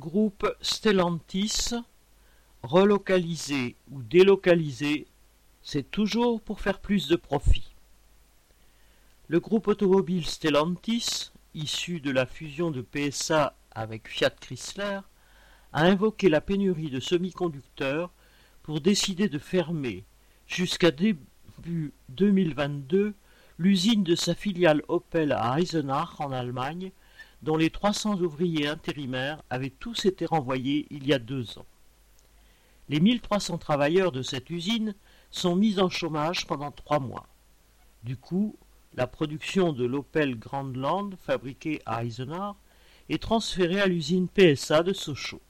Groupe Stellantis, relocalisé ou délocalisé, c'est toujours pour faire plus de profit. Le groupe automobile Stellantis, issu de la fusion de PSA avec Fiat Chrysler, a invoqué la pénurie de semi-conducteurs pour décider de fermer jusqu'à début 2022 l'usine de sa filiale Opel à Eisenach en Allemagne, dont les 300 ouvriers intérimaires avaient tous été renvoyés il y a deux ans. Les 1300 travailleurs de cette usine sont mis en chômage pendant trois mois. Du coup, la production de l'Opel Grandland, fabriquée à Eisenach, est transférée à l'usine PSA de Sochaux.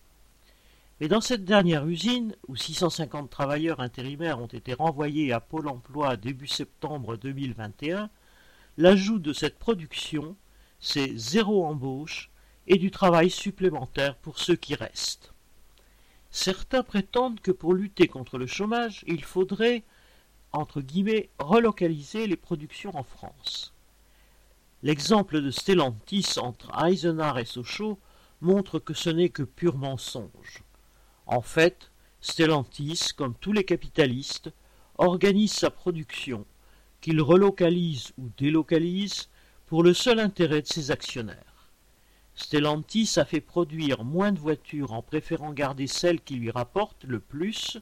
Mais dans cette dernière usine, où 650 travailleurs intérimaires ont été renvoyés à Pôle emploi début septembre 2021, l'ajout de cette production, c'est zéro embauche et du travail supplémentaire pour ceux qui restent. Certains prétendent que pour lutter contre le chômage, il faudrait, entre guillemets, relocaliser les productions en France. L'exemple de Stellantis entre Eisenach et Sochaux montre que ce n'est que pur mensonge. En fait, Stellantis, comme tous les capitalistes, organise sa production, qu'il relocalise ou délocalise, pour le seul intérêt de ses actionnaires. Stellantis a fait produire moins de voitures en préférant garder celles qui lui rapportent le plus,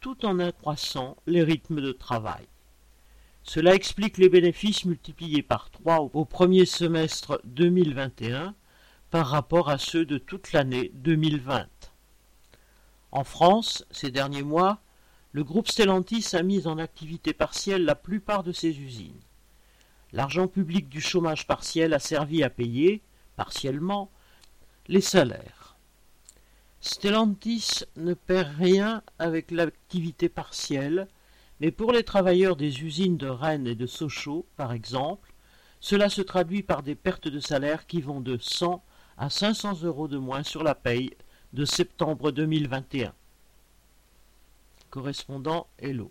tout en accroissant les rythmes de travail. Cela explique les bénéfices multipliés par trois au premier semestre 2021 par rapport à ceux de toute l'année 2020. En France, ces derniers mois, le groupe Stellantis a mis en activité partielle la plupart de ses usines. L'argent public du chômage partiel a servi à payer, partiellement, les salaires. Stellantis ne perd rien avec l'activité partielle, mais pour les travailleurs des usines de Rennes et de Sochaux, par exemple, cela se traduit par des pertes de salaire qui vont de 100 à 500 euros de moins sur la paye de septembre 2021. Correspondant Hello.